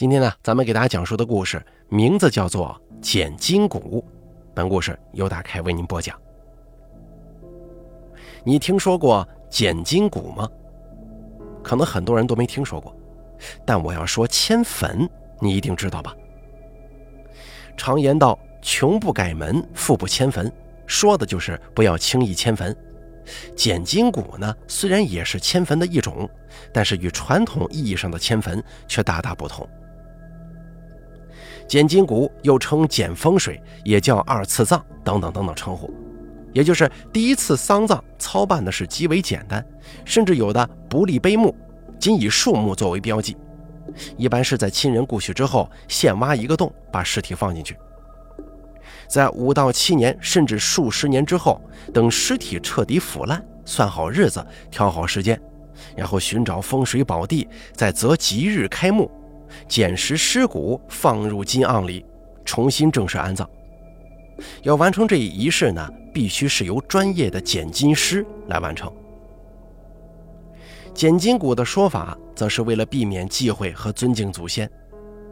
今天呢，咱们给大家讲述的故事名字叫做《捡金谷》。本故事由大开为您播讲。你听说过捡金谷吗？可能很多人都没听说过，但我要说迁坟，你一定知道吧？常言道：“穷不改门，富不迁坟”，说的就是不要轻易迁坟。捡金谷呢，虽然也是迁坟的一种，但是与传统意义上的迁坟却大大不同。捡金谷又称捡风水，也叫二次葬等等等等称呼，也就是第一次丧葬操办的是极为简单，甚至有的不立碑墓，仅以树木作为标记，一般是在亲人故去之后，现挖一个洞，把尸体放进去，在五到七年甚至数十年之后，等尸体彻底腐烂，算好日子，挑好时间，然后寻找风水宝地，再择吉日开墓。捡拾尸骨放入金盎里，重新正式安葬。要完成这一仪式呢，必须是由专业的捡金师来完成。捡金骨的说法，则是为了避免忌讳和尊敬祖先，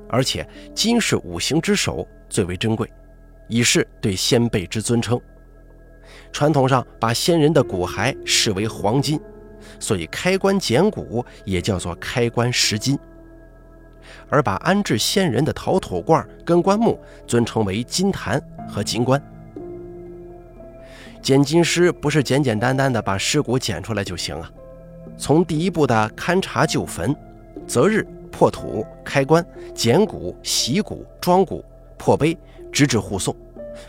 而且金是五行之首，最为珍贵，以示对先辈之尊称。传统上把先人的骨骸视为黄金，所以开棺捡骨也叫做开棺拾金。而把安置先人的陶土罐跟棺木尊称为金坛和金棺。捡金师不是简简单单的把尸骨捡出来就行啊，从第一步的勘察旧坟、择日破土、开棺、捡骨、洗骨、装骨、破碑，直至护送，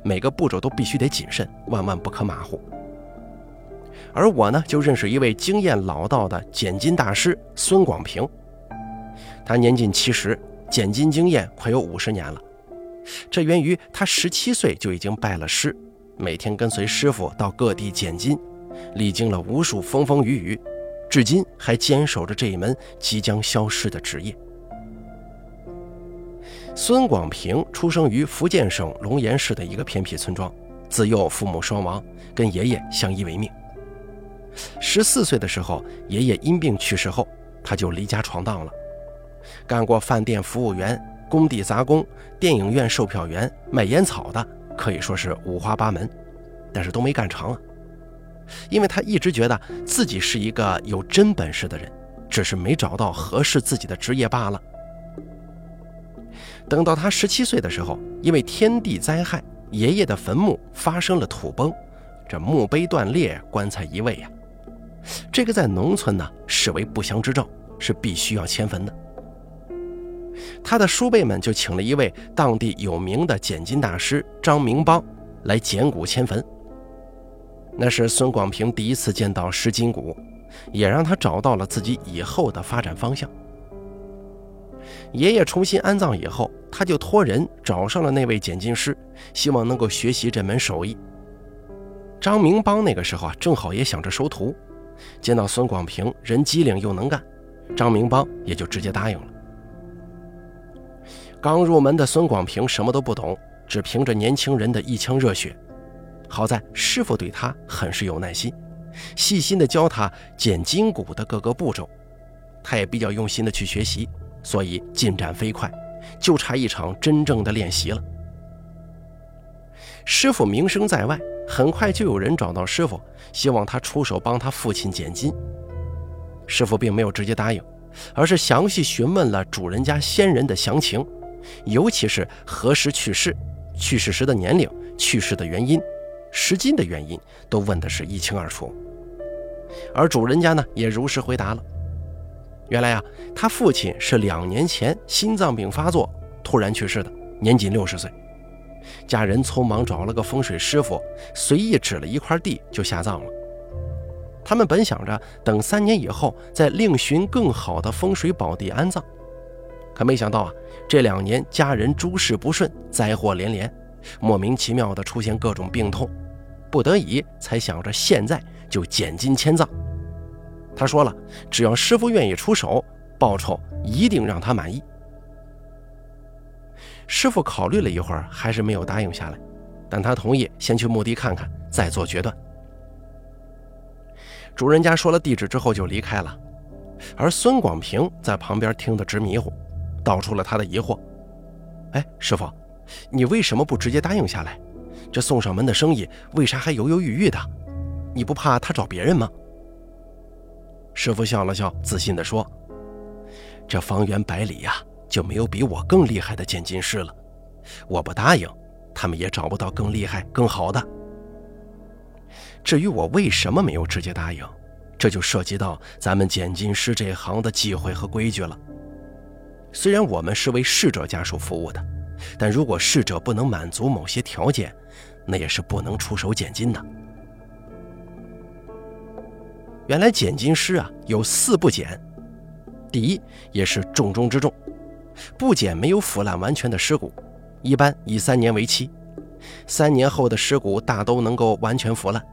每个步骤都必须得谨慎，万万不可马虎。而我呢，就认识一位经验老道的捡金大师孙广平。他年近七十，捡金经验快有五十年了。这源于他十七岁就已经拜了师，每天跟随师傅到各地捡金，历经了无数风风雨雨，至今还坚守着这一门即将消失的职业。孙广平出生于福建省龙岩市的一个偏僻村庄，自幼父母双亡，跟爷爷相依为命。十四岁的时候，爷爷因病去世后，他就离家闯荡了。干过饭店服务员、工地杂工、电影院售票员、卖烟草的，可以说是五花八门，但是都没干成啊。因为他一直觉得自己是一个有真本事的人，只是没找到合适自己的职业罢了。等到他十七岁的时候，因为天地灾害，爷爷的坟墓发生了土崩，这墓碑断裂，棺材移位呀。这个在农村呢，视为不祥之兆，是必须要迁坟的。他的叔辈们就请了一位当地有名的捡金大师张明邦来捡骨迁坟。那是孙广平第一次见到拾金骨，也让他找到了自己以后的发展方向。爷爷重新安葬以后，他就托人找上了那位捡金师，希望能够学习这门手艺。张明邦那个时候啊，正好也想着收徒，见到孙广平人机灵又能干，张明邦也就直接答应了。刚入门的孙广平什么都不懂，只凭着年轻人的一腔热血。好在师傅对他很是有耐心，细心的教他捡金骨的各个步骤。他也比较用心的去学习，所以进展飞快，就差一场真正的练习了。师傅名声在外，很快就有人找到师傅，希望他出手帮他父亲捡金。师傅并没有直接答应，而是详细询问了主人家先人的详情。尤其是何时去世、去世时的年龄、去世的原因、拾金的原因，都问的是一清二楚。而主人家呢，也如实回答了。原来啊，他父亲是两年前心脏病发作突然去世的，年仅六十岁。家人匆忙找了个风水师傅，随意指了一块地就下葬了。他们本想着等三年以后再另寻更好的风水宝地安葬。可没想到啊，这两年家人诸事不顺，灾祸连连，莫名其妙的出现各种病痛，不得已才想着现在就捡金迁葬。他说了，只要师傅愿意出手，报酬一定让他满意。师傅考虑了一会儿，还是没有答应下来，但他同意先去墓地看看，再做决断。主人家说了地址之后就离开了，而孙广平在旁边听得直迷糊。道出了他的疑惑：“哎，师傅，你为什么不直接答应下来？这送上门的生意，为啥还犹犹豫豫的？你不怕他找别人吗？”师傅笑了笑，自信地说：“这方圆百里呀，就没有比我更厉害的鉴金师了。我不答应，他们也找不到更厉害、更好的。至于我为什么没有直接答应，这就涉及到咱们鉴金师这行的忌讳和规矩了。虽然我们是为逝者家属服务的，但如果逝者不能满足某些条件，那也是不能出手捡金的。”原来捡金师啊有四不捡，第一也是重中之重，不捡没有腐烂完全的尸骨，一般以三年为期，三年后的尸骨大都能够完全腐烂，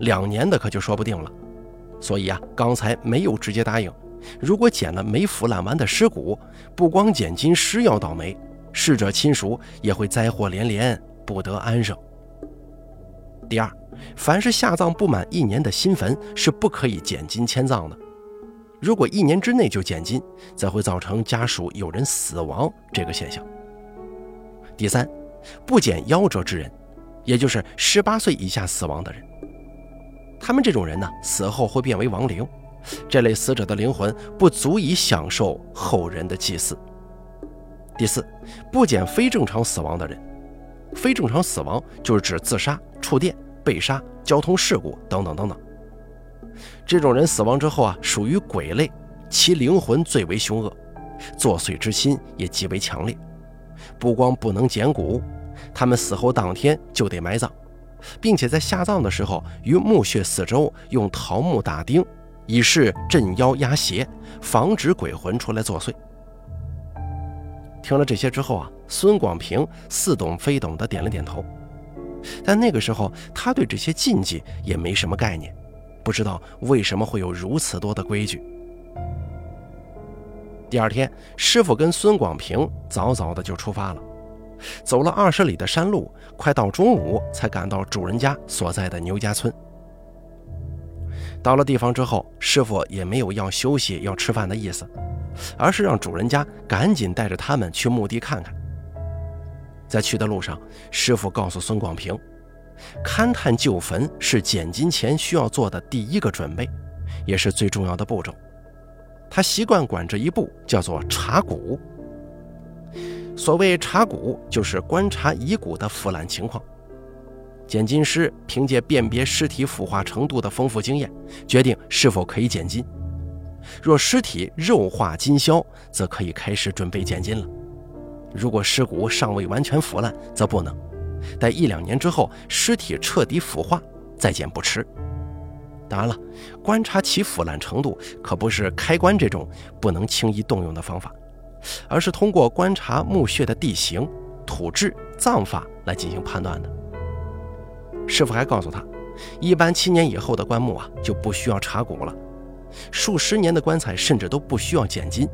两年的可就说不定了。所以啊，刚才没有直接答应，如果捡了没腐烂完的尸骨，不光捡金尸要倒霉，逝者亲属也会灾祸连连，不得安生。第二。凡是下葬不满一年的新坟是不可以捡金迁葬的。如果一年之内就捡金，则会造成家属有人死亡这个现象。第三，不捡夭折之人，也就是十八岁以下死亡的人。他们这种人呢，死后会变为亡灵，这类死者的灵魂不足以享受后人的祭祀。第四，不捡非正常死亡的人。非正常死亡就是指自杀、触电。被杀、交通事故等等等等，这种人死亡之后啊，属于鬼类，其灵魂最为凶恶，作祟之心也极为强烈。不光不能捡骨，他们死后当天就得埋葬，并且在下葬的时候，于墓穴四周用桃木打钉，以示镇妖压邪，防止鬼魂出来作祟。听了这些之后啊，孙广平似懂非懂的点了点头。但那个时候，他对这些禁忌也没什么概念，不知道为什么会有如此多的规矩。第二天，师傅跟孙广平早早的就出发了，走了二十里的山路，快到中午才赶到主人家所在的牛家村。到了地方之后，师傅也没有要休息、要吃饭的意思，而是让主人家赶紧带着他们去墓地看看。在去的路上，师傅告诉孙广平，勘探旧坟是捡金钱需要做的第一个准备，也是最重要的步骤。他习惯管这一步叫做查骨。所谓查骨，就是观察遗骨的腐烂情况。捡金师凭借辨别尸体腐化程度的丰富经验，决定是否可以捡金。若尸体肉化金消，则可以开始准备捡金了。如果尸骨尚未完全腐烂，则不能。待一两年之后，尸体彻底腐化，再捡不迟。当然了，观察其腐烂程度可不是开棺这种不能轻易动用的方法，而是通过观察墓穴的地形、土质、葬法来进行判断的。师傅还告诉他，一般七年以后的棺木啊就不需要查骨了，数十年的棺材甚至都不需要捡金。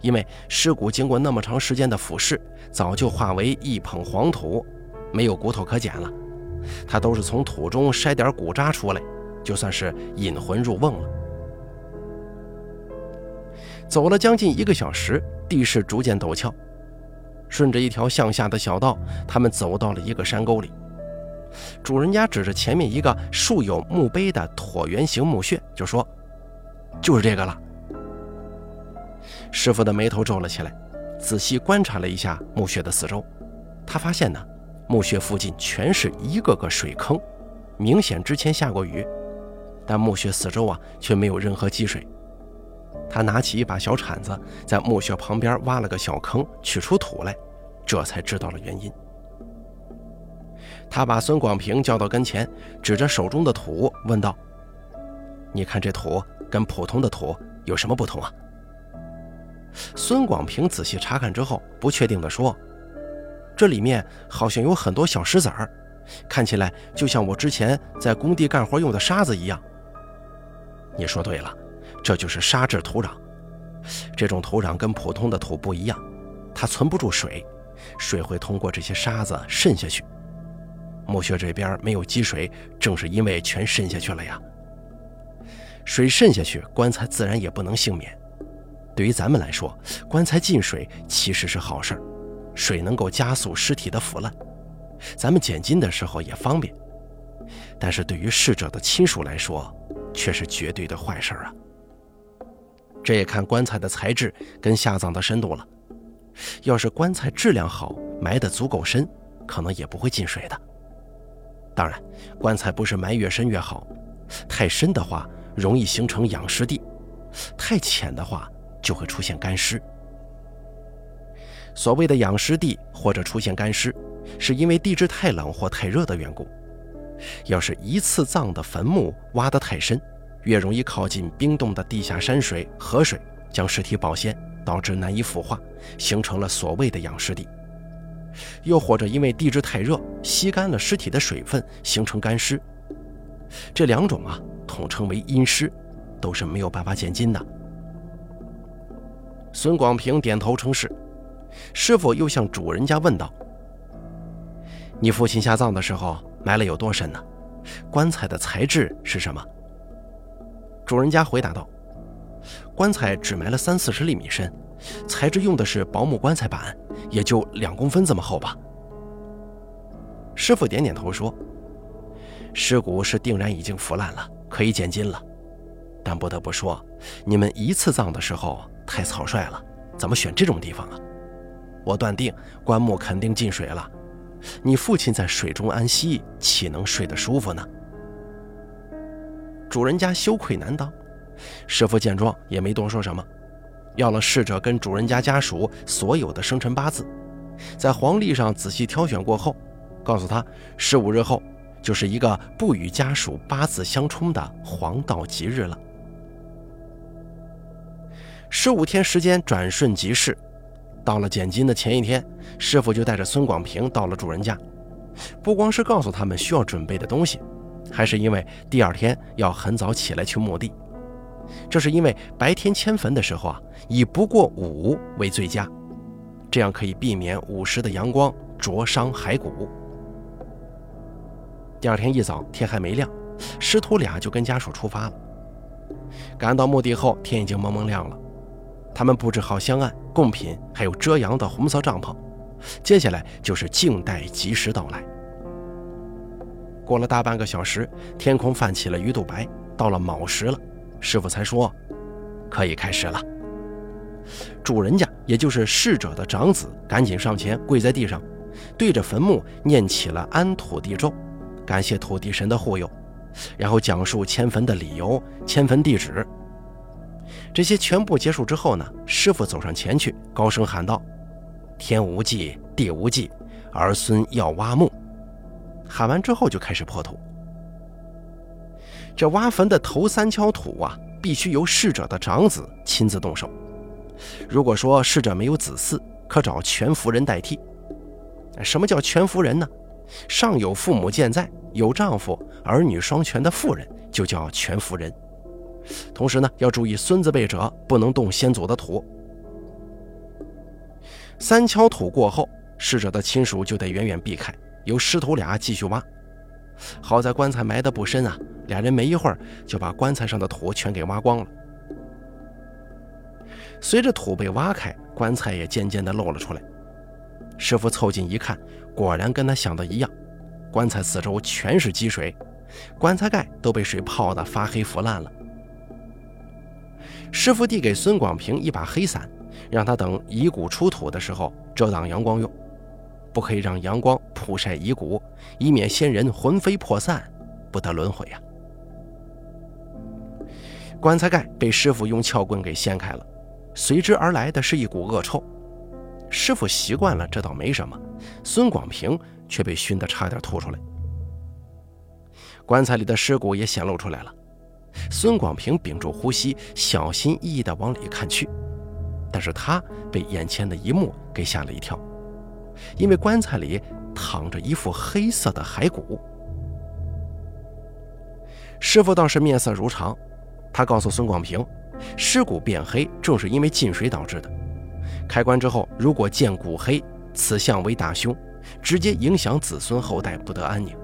因为尸骨经过那么长时间的腐蚀，早就化为一捧黄土，没有骨头可捡了。他都是从土中筛点骨渣出来，就算是引魂入瓮了。走了将近一个小时，地势逐渐陡峭，顺着一条向下的小道，他们走到了一个山沟里。主人家指着前面一个竖有墓碑的椭圆形墓穴，就说：“就是这个了。”师傅的眉头皱了起来，仔细观察了一下墓穴的四周，他发现呢，墓穴附近全是一个个水坑，明显之前下过雨，但墓穴四周啊却没有任何积水。他拿起一把小铲子，在墓穴旁边挖了个小坑，取出土来，这才知道了原因。他把孙广平叫到跟前，指着手中的土问道：“你看这土跟普通的土有什么不同啊？”孙广平仔细查看之后，不确定地说：“这里面好像有很多小石子儿，看起来就像我之前在工地干活用的沙子一样。”你说对了，这就是沙质土壤。这种土壤跟普通的土不一样，它存不住水，水会通过这些沙子渗下去。墓穴这边没有积水，正是因为全渗下去了呀。水渗下去，棺材自然也不能幸免。对于咱们来说，棺材进水其实是好事儿，水能够加速尸体的腐烂，咱们捡金的时候也方便。但是对于逝者的亲属来说，却是绝对的坏事儿啊！这也看棺材的材质跟下葬的深度了。要是棺材质量好，埋得足够深，可能也不会进水的。当然，棺材不是埋越深越好，太深的话容易形成养尸地，太浅的话就会出现干尸。所谓的养尸地或者出现干尸，是因为地质太冷或太热的缘故。要是一次葬的坟墓挖得太深，越容易靠近冰冻的地下山水、河水，将尸体保鲜，导致难以腐化，形成了所谓的养尸地。又或者因为地质太热，吸干了尸体的水分，形成干尸。这两种啊，统称为阴尸，都是没有办法减金的。孙广平点头称是。师傅又向主人家问道：“你父亲下葬的时候？”埋了有多深呢？棺材的材质是什么？主人家回答道：“棺材只埋了三四十厘米深，材质用的是薄木棺材板，也就两公分这么厚吧。”师傅点点头说：“尸骨是定然已经腐烂了，可以捡金了。但不得不说，你们一次葬的时候太草率了，怎么选这种地方啊？我断定棺木肯定进水了。”你父亲在水中安息，岂能睡得舒服呢？主人家羞愧难当，师傅见状也没多说什么，要了逝者跟主人家家属所有的生辰八字，在黄历上仔细挑选过后，告诉他十五日后就是一个不与家属八字相冲的黄道吉日了。十五天时间转瞬即逝。到了捡金的前一天，师傅就带着孙广平到了主人家，不光是告诉他们需要准备的东西，还是因为第二天要很早起来去墓地。这是因为白天迁坟的时候啊，以不过午为最佳，这样可以避免午时的阳光灼伤骸骨。第二天一早，天还没亮，师徒俩就跟家属出发了。赶到墓地后，天已经蒙蒙亮了。他们布置好香案、贡品，还有遮阳的红色帐篷，接下来就是静待吉时到来。过了大半个小时，天空泛起了鱼肚白，到了卯时了，师傅才说可以开始了。主人家，也就是逝者的长子，赶紧上前跪在地上，对着坟墓念起了安土地咒，感谢土地神的护佑，然后讲述迁坟的理由、迁坟地址。这些全部结束之后呢，师傅走上前去，高声喊道：“天无忌，地无忌，儿孙要挖墓。”喊完之后就开始破土。这挖坟的头三锹土啊，必须由逝者的长子亲自动手。如果说逝者没有子嗣，可找全福人代替。什么叫全福人呢？上有父母健在，有丈夫、儿女双全的妇人，就叫全福人。同时呢，要注意孙子辈者不能动先祖的土。三锹土过后，逝者的亲属就得远远避开，由师徒俩继续挖。好在棺材埋得不深啊，俩人没一会儿就把棺材上的土全给挖光了。随着土被挖开，棺材也渐渐地露了出来。师傅凑近一看，果然跟他想的一样，棺材四周全是积水，棺材盖都被水泡得发黑腐烂了。师傅递给孙广平一把黑伞，让他等遗骨出土的时候遮挡阳光用，不可以让阳光曝晒遗骨，以免先人魂飞魄散，不得轮回呀。棺材盖被师傅用撬棍给掀开了，随之而来的是一股恶臭。师傅习惯了，这倒没什么，孙广平却被熏得差点吐出来。棺材里的尸骨也显露出来了。孙广平屏住呼吸，小心翼翼地往里看去，但是他被眼前的一幕给吓了一跳，因为棺材里躺着一副黑色的骸骨。师傅倒是面色如常，他告诉孙广平，尸骨变黑正是因为进水导致的。开棺之后，如果见骨黑，此象为大凶，直接影响子孙后代不得安宁。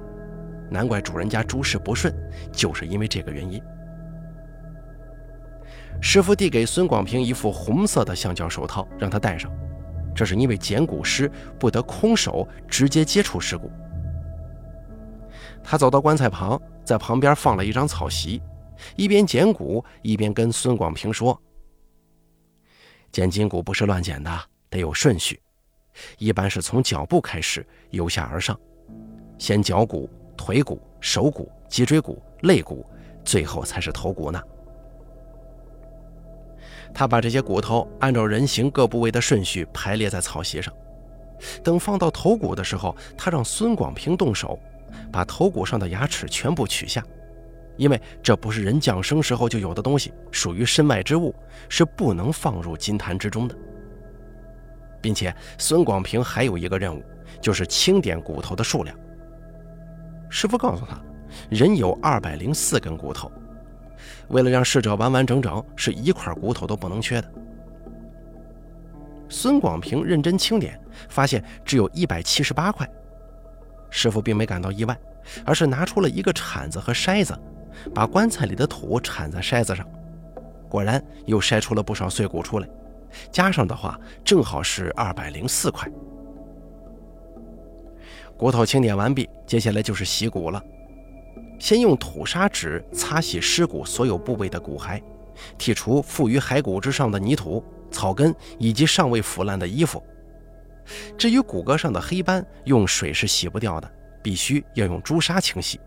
难怪主人家诸事不顺，就是因为这个原因。师傅递给孙广平一副红色的橡胶手套，让他戴上。这是因为捡骨师不得空手直接接触尸骨。他走到棺材旁，在旁边放了一张草席，一边捡骨一边跟孙广平说：“捡筋骨不是乱捡的，得有顺序，一般是从脚部开始，由下而上，先脚骨、腿骨、手骨、脊椎骨、肋骨，最后才是头骨呢。”他把这些骨头按照人形各部位的顺序排列在草席上。等放到头骨的时候，他让孙广平动手，把头骨上的牙齿全部取下，因为这不是人降生时候就有的东西，属于身外之物，是不能放入金坛之中的。并且孙广平还有一个任务，就是清点骨头的数量。师傅告诉他，人有二百零四根骨头。为了让逝者完完整整，是一块骨头都不能缺的。孙广平认真清点，发现只有一百七十八块。师傅并没感到意外，而是拿出了一个铲子和筛子，把棺材里的土铲在筛子上，果然又筛出了不少碎骨出来。加上的话，正好是二百零四块。骨头清点完毕，接下来就是洗骨了。先用土砂纸擦洗尸骨所有部位的骨骸，剔除附于骸骨之上的泥土、草根以及尚未腐烂的衣服。至于骨骼上的黑斑，用水是洗不掉的，必须要用朱砂清洗。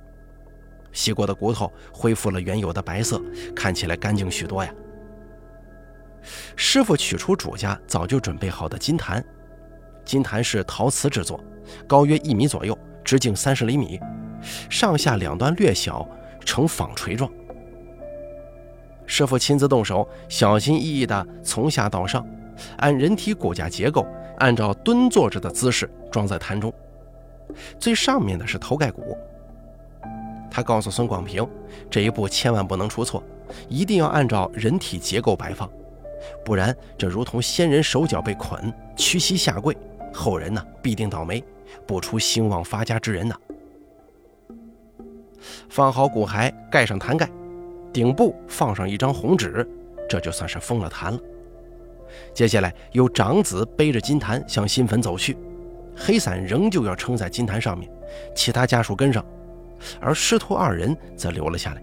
洗过的骨头恢复了原有的白色，看起来干净许多呀。师傅取出主家早就准备好的金坛，金坛是陶瓷制作，高约一米左右，直径三十厘米。上下两端略小，呈纺锤状。师傅亲自动手，小心翼翼地从下到上，按人体骨架结构，按照蹲坐着的姿势装在坛中。最上面的是头盖骨。他告诉孙广平，这一步千万不能出错，一定要按照人体结构摆放，不然这如同先人手脚被捆，屈膝下跪，后人呢必定倒霉，不出兴旺发家之人呢。放好骨骸，盖上坛盖，顶部放上一张红纸，这就算是封了坛了。接下来由长子背着金坛向新坟走去，黑伞仍旧要撑在金坛上面，其他家属跟上，而师徒二人则留了下来。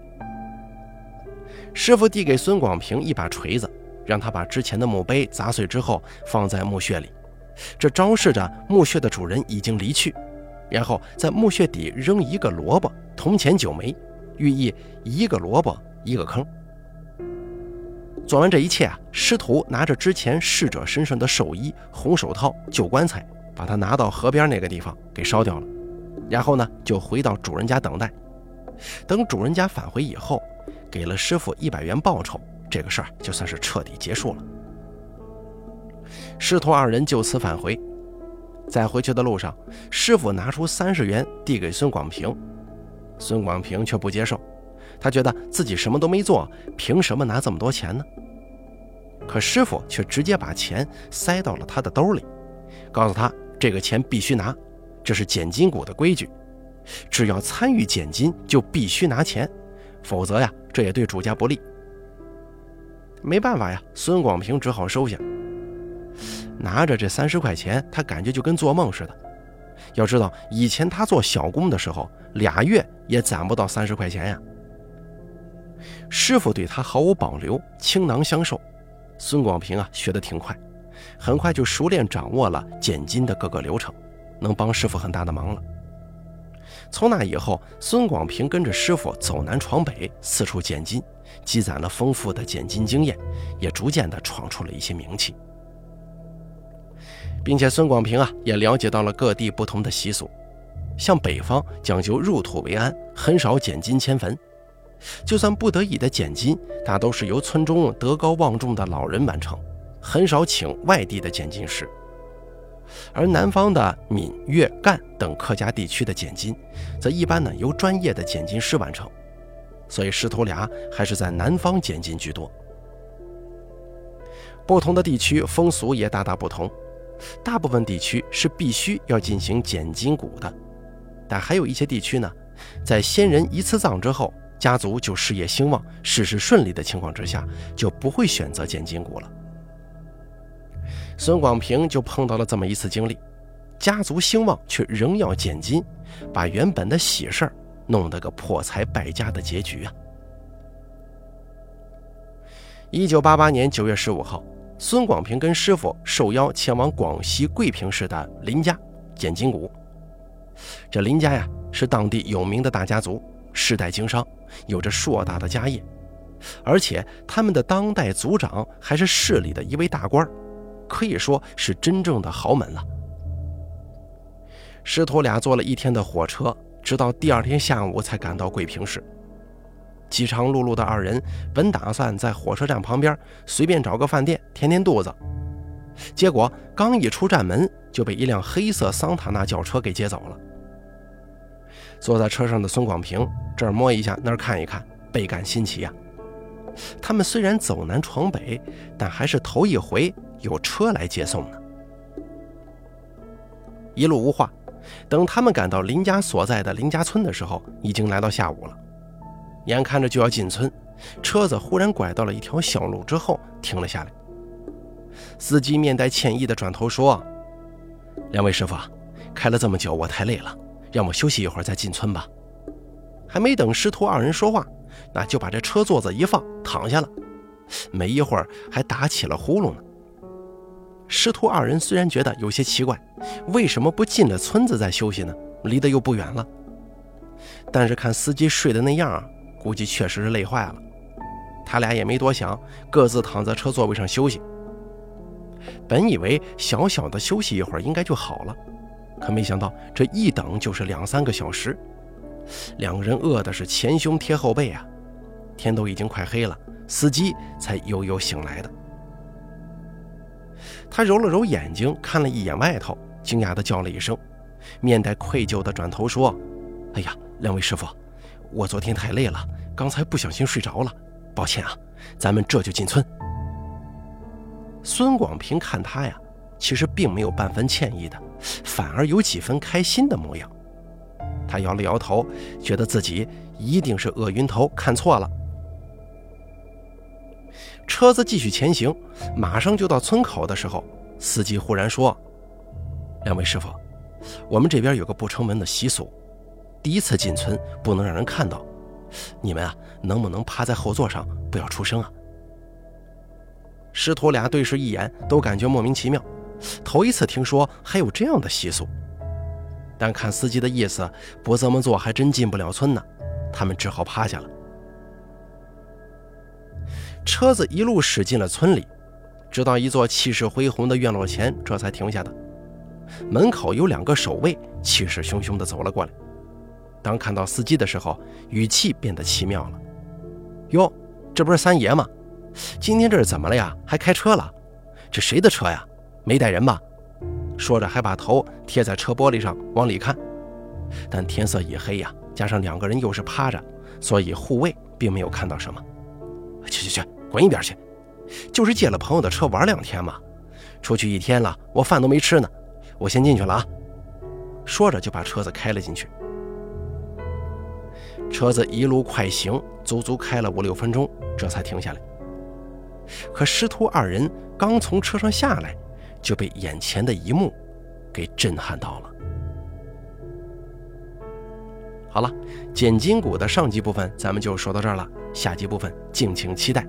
师傅递给孙广平一把锤子，让他把之前的墓碑砸碎之后放在墓穴里，这昭示着墓穴的主人已经离去。然后在墓穴底扔一个萝卜，铜钱九枚，寓意一个萝卜一个坑。做完这一切啊，师徒拿着之前逝者身上的寿衣、红手套、旧棺材，把它拿到河边那个地方给烧掉了。然后呢，就回到主人家等待。等主人家返回以后，给了师傅一百元报酬，这个事儿就算是彻底结束了。师徒二人就此返回。在回去的路上，师傅拿出三十元递给孙广平，孙广平却不接受，他觉得自己什么都没做，凭什么拿这么多钱呢？可师傅却直接把钱塞到了他的兜里，告诉他这个钱必须拿，这是捡金骨的规矩，只要参与捡金就必须拿钱，否则呀，这也对主家不利。没办法呀，孙广平只好收下。拿着这三十块钱，他感觉就跟做梦似的。要知道，以前他做小工的时候，俩月也攒不到三十块钱呀。师傅对他毫无保留，倾囊相授。孙广平啊，学得挺快，很快就熟练掌握了捡金的各个流程，能帮师傅很大的忙了。从那以后，孙广平跟着师傅走南闯北，四处捡金，积攒了丰富的捡金经验，也逐渐的闯出了一些名气。并且孙广平啊，也了解到了各地不同的习俗，像北方讲究入土为安，很少捡金迁坟，就算不得已的捡金，大都是由村中德高望重的老人完成，很少请外地的捡金师。而南方的闽粤赣等客家地区的剪金，则一般呢由专业的剪金师完成，所以师徒俩还是在南方剪金居多。不同的地区风俗也大大不同。大部分地区是必须要进行剪金骨的，但还有一些地区呢，在先人一次葬之后，家族就事业兴旺、事事顺利的情况之下，就不会选择剪金股了。孙广平就碰到了这么一次经历：家族兴旺却仍要捡金，把原本的喜事儿弄得个破财败家的结局啊！一九八八年九月十五号，孙广平跟师傅受邀前往广西桂平市的林家捡金谷。这林家呀，是当地有名的大家族，世代经商，有着硕大的家业，而且他们的当代族长还是市里的一位大官，可以说是真正的豪门了。师徒俩坐了一天的火车，直到第二天下午才赶到桂平市。饥肠辘辘的二人本打算在火车站旁边随便找个饭店填填肚子，结果刚一出站门，就被一辆黑色桑塔纳轿车给接走了。坐在车上的孙广平这儿摸一下，那儿看一看，倍感新奇呀。他们虽然走南闯北，但还是头一回有车来接送呢。一路无话，等他们赶到林家所在的林家村的时候，已经来到下午了。眼看着就要进村，车子忽然拐到了一条小路之后停了下来。司机面带歉意地转头说：“两位师傅，开了这么久，我太累了。”让我休息一会儿再进村吧。还没等师徒二人说话，那就把这车座子一放，躺下了。没一会儿，还打起了呼噜呢。师徒二人虽然觉得有些奇怪，为什么不进了村子再休息呢？离得又不远了。但是看司机睡的那样，估计确实是累坏了。他俩也没多想，各自躺在车座位上休息。本以为小小的休息一会儿应该就好了。可没想到，这一等就是两三个小时，两个人饿的是前胸贴后背啊！天都已经快黑了，司机才悠悠醒来的。他揉了揉眼睛，看了一眼外头，惊讶地叫了一声，面带愧疚地转头说：“哎呀，两位师傅，我昨天太累了，刚才不小心睡着了，抱歉啊！咱们这就进村。”孙广平看他呀，其实并没有半分歉意的。反而有几分开心的模样，他摇了摇头，觉得自己一定是饿晕头看错了。车子继续前行，马上就到村口的时候，司机忽然说：“两位师傅，我们这边有个不成文的习俗，第一次进村不能让人看到，你们啊，能不能趴在后座上，不要出声啊？”师徒俩对视一眼，都感觉莫名其妙。头一次听说还有这样的习俗，但看司机的意思，不这么做还真进不了村呢。他们只好趴下了。车子一路驶进了村里，直到一座气势恢宏的院落前，这才停下的。门口有两个守卫，气势汹汹地走了过来。当看到司机的时候，语气变得奇妙了：“哟，这不是三爷吗？今天这是怎么了呀？还开车了？这谁的车呀？”没带人吧？说着还把头贴在车玻璃上往里看，但天色已黑呀，加上两个人又是趴着，所以护卫并没有看到什么。去去去，滚一边去！就是借了朋友的车玩两天嘛，出去一天了，我饭都没吃呢。我先进去了啊！说着就把车子开了进去。车子一路快行，足足开了五六分钟，这才停下来。可师徒二人刚从车上下来。就被眼前的一幕给震撼到了。好了，剪筋骨的上集部分咱们就说到这儿了，下集部分敬请期待。